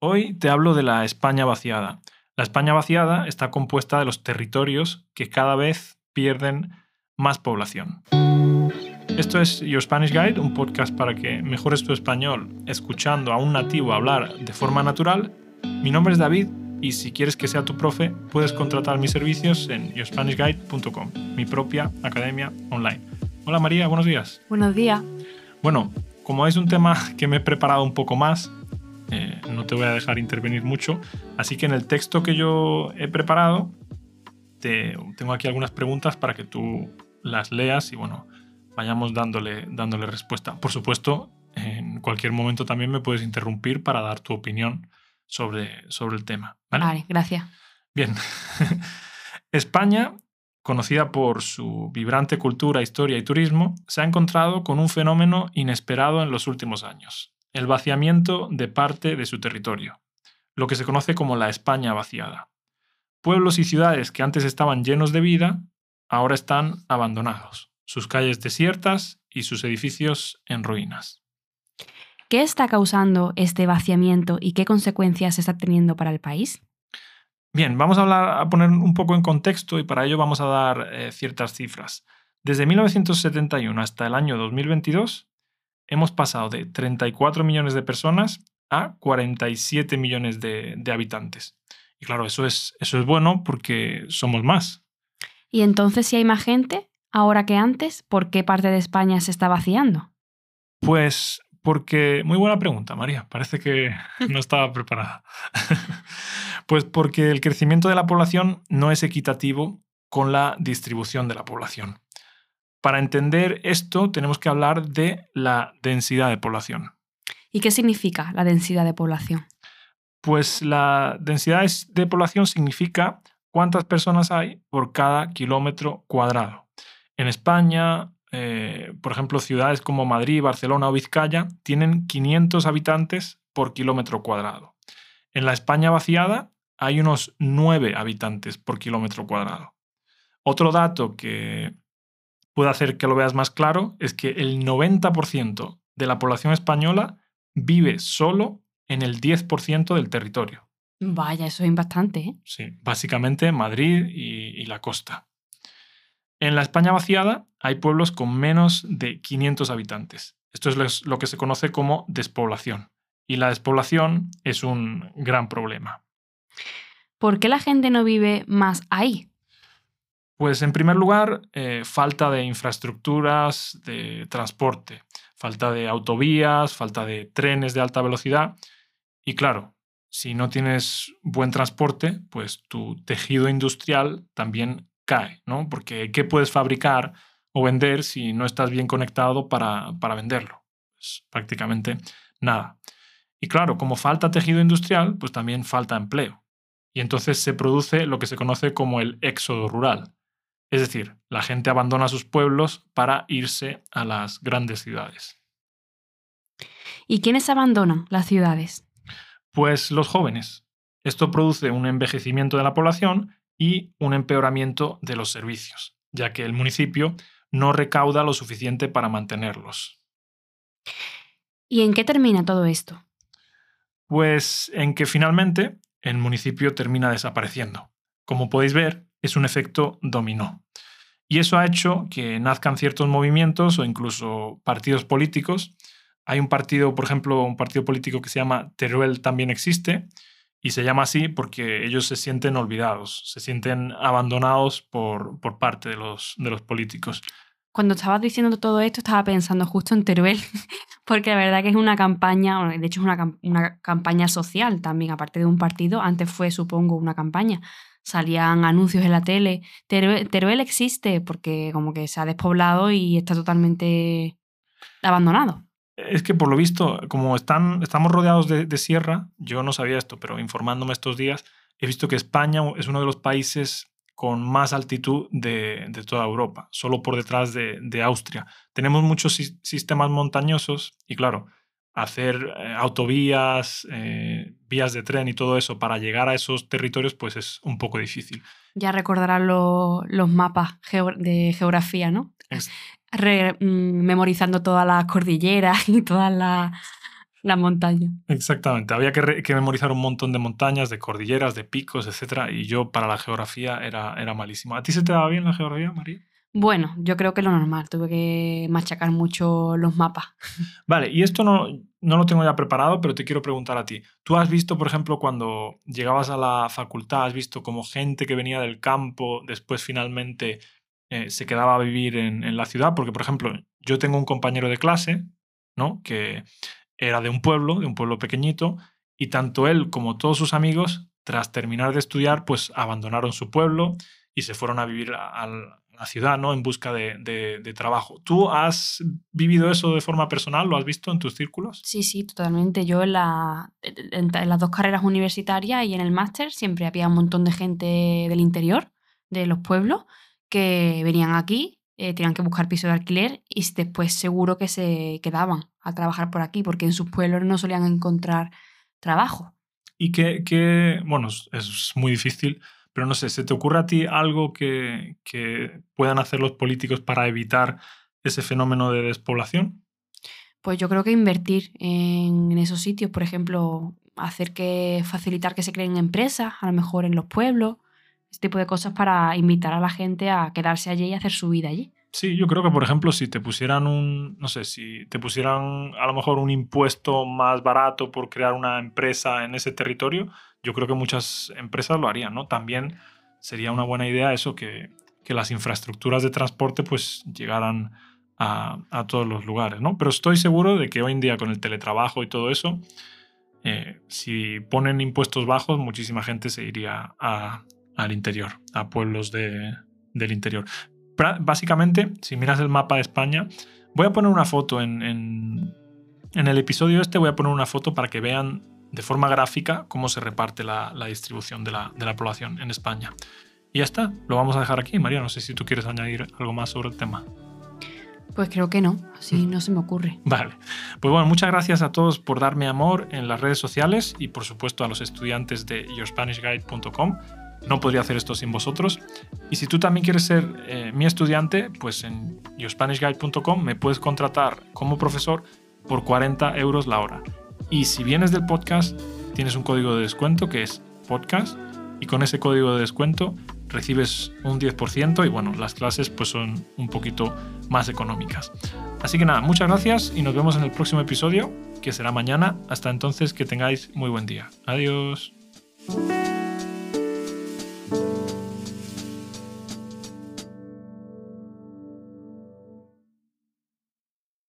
Hoy te hablo de la España vaciada. La España vaciada está compuesta de los territorios que cada vez pierden más población. Esto es Your Spanish Guide, un podcast para que mejores tu español escuchando a un nativo hablar de forma natural. Mi nombre es David y si quieres que sea tu profe, puedes contratar mis servicios en yourspanishguide.com, mi propia academia online. Hola María, buenos días. Buenos días. Bueno, como es un tema que me he preparado un poco más, eh, no te voy a dejar intervenir mucho, así que en el texto que yo he preparado, te, tengo aquí algunas preguntas para que tú las leas y bueno, vayamos dándole, dándole respuesta. Por supuesto, en cualquier momento también me puedes interrumpir para dar tu opinión sobre, sobre el tema. Vale, gracias. Bien. España, conocida por su vibrante cultura, historia y turismo, se ha encontrado con un fenómeno inesperado en los últimos años el vaciamiento de parte de su territorio, lo que se conoce como la España vaciada. Pueblos y ciudades que antes estaban llenos de vida, ahora están abandonados, sus calles desiertas y sus edificios en ruinas. ¿Qué está causando este vaciamiento y qué consecuencias está teniendo para el país? Bien, vamos a, hablar, a poner un poco en contexto y para ello vamos a dar eh, ciertas cifras. Desde 1971 hasta el año 2022, hemos pasado de 34 millones de personas a 47 millones de, habitantes. Y claro, eso es, eso es bueno porque somos más. Y entonces, si hay más gente, ahora que antes, ¿por qué parte de España se está vaciando? Pues porque, muy buena pregunta, María, parece que no estaba preparada. pues porque el crecimiento de la población no es equitativo con la distribución de la población. Para entender esto tenemos que hablar de la densidad de población. ¿Y qué significa la densidad de población? Pues la densidad de población significa cuántas personas hay por cada kilómetro cuadrado. En España, eh, por ejemplo, ciudades como Madrid, Barcelona o Vizcaya tienen 500 habitantes por kilómetro cuadrado. En la España vaciada hay unos 9 habitantes por kilómetro cuadrado. Otro dato que puede hacer que lo veas más claro es que el 90% de la población española vive solo en el 10% del territorio. Vaya, eso es bastante. ¿eh? Sí, básicamente Madrid y, la costa. En la España vaciada hay pueblos con menos de 500 habitantes. Esto es lo que se conoce como despoblación. Y la despoblación es un gran problema. ¿Por qué la gente no vive más ahí? Pues en primer lugar, eh, falta de infraestructuras de transporte, falta de autovías, falta de trenes de alta velocidad. Y claro, si no tienes buen transporte, pues tu tejido industrial también cae, ¿no? Porque ¿qué puedes fabricar o vender si no estás bien conectado para, para venderlo? Pues prácticamente nada. Y claro, como falta tejido industrial, pues también falta empleo. Y entonces se produce lo que se conoce como el éxodo rural es decir, la gente abandona sus pueblos para irse a las grandes ciudades. ¿Y quiénes abandonan las ciudades? Pues los jóvenes. Esto produce un envejecimiento de la población y un empeoramiento de los servicios, ya que el municipio no recauda lo suficiente para mantenerlos. ¿Y en qué termina todo esto? Pues en que finalmente el municipio termina desapareciendo. Como podéis ver, es un efecto dominó. Y eso ha hecho que nazcan ciertos movimientos o incluso partidos políticos. Hay un partido, por ejemplo, un partido político que se llama Teruel también existe y se llama así porque ellos se sienten olvidados, se sienten abandonados por, por parte de los, de los políticos. Cuando estabas diciendo todo esto, estaba pensando justo en Teruel, porque la verdad que es una campaña, de hecho es una, una campaña social también, aparte de un partido, antes fue, supongo, una campaña salían anuncios en la tele. Teruel, existe porque como que se ha despoblado y está totalmente abandonado. Es que por lo visto, como están, estamos rodeados de, sierra, yo no sabía esto, pero informándome estos días, he visto que España es uno de los países con más altitud de, toda Europa, solo por detrás de, de Austria. Tenemos muchos sistemas montañosos y claro, hacer eh, autovías, eh, vías de tren y todo eso para llegar a esos territorios, pues es un poco difícil. Ya recordarán los mapas de geografía, ¿no? Mm, memorizando todas las cordilleras y todas las La montaña. Exactamente. Había que, que, memorizar un montón de montañas, de cordilleras, de picos, etc. Y yo para la geografía era, era malísimo. ¿A ti se te daba bien la geografía, María? Bueno, yo creo que lo normal. Tuve que machacar mucho los mapas. Vale, y esto no, no lo tengo ya preparado, pero te quiero preguntar a ti. ¿Tú has visto, por ejemplo, cuando llegabas a la facultad, has visto como gente que venía del campo después finalmente eh, se quedaba a vivir en, en, la ciudad? Porque, por ejemplo, yo tengo un compañero de clase, ¿no? Que era de un pueblo, de un pueblo pequeñito, y tanto él como todos sus amigos, tras terminar de estudiar, pues abandonaron su pueblo y se fueron a vivir al, la ciudad, ¿no? En busca de, trabajo. ¿Tú has vivido eso de forma personal? ¿Lo has visto en tus círculos? Sí, sí, totalmente. Yo en, la, en, las dos carreras universitarias y en el máster siempre había un montón de gente del interior, de los pueblos, que venían aquí, eh, tenían que buscar piso de alquiler y después seguro que se quedaban a trabajar por aquí, porque en sus pueblos no solían encontrar trabajo. Y que, que bueno, es muy difícil pero no sé, ¿se te ocurre a ti algo que, puedan hacer los políticos para evitar ese fenómeno de despoblación? Pues yo creo que invertir en esos sitios, por ejemplo, hacer que facilitar que se creen empresas, a lo mejor en los pueblos, este tipo de cosas para invitar a la gente a quedarse allí y hacer su vida allí. Sí, yo creo que, por ejemplo, si te pusieran un, no sé, si te pusieran a lo mejor un impuesto más barato por crear una empresa en ese territorio, yo creo que muchas empresas lo harían, ¿no? También sería una buena idea eso, que, que las infraestructuras de transporte pues llegaran a, a, todos los lugares, ¿no? Pero estoy seguro de que hoy en día con el teletrabajo y todo eso, eh, si ponen impuestos bajos, muchísima gente se iría al interior, a pueblos de, del interior básicamente, si miras el mapa de España, voy a poner una foto en, en, el episodio este, voy a poner una foto para que vean de forma gráfica cómo se reparte la, distribución de la, de la, población en España. Y ya está, lo vamos a dejar aquí. María, no sé si tú quieres añadir algo más sobre el tema. Pues creo que no, así mm. no se me ocurre. Vale. Pues bueno, muchas gracias a todos por darme amor en las redes sociales y por supuesto a los estudiantes de yourspanishguide.com no podría hacer esto sin vosotros. Y si tú también quieres ser eh, mi estudiante, pues en yourspanishguide.com me puedes contratar como profesor por 40 euros la hora. Y si vienes del podcast, tienes un código de descuento que es podcast y con ese código de descuento recibes un 10% y bueno, las clases pues son un poquito más económicas. Así que nada, muchas gracias y nos vemos en el próximo episodio, que será mañana. Hasta entonces, que tengáis muy buen día. Adiós.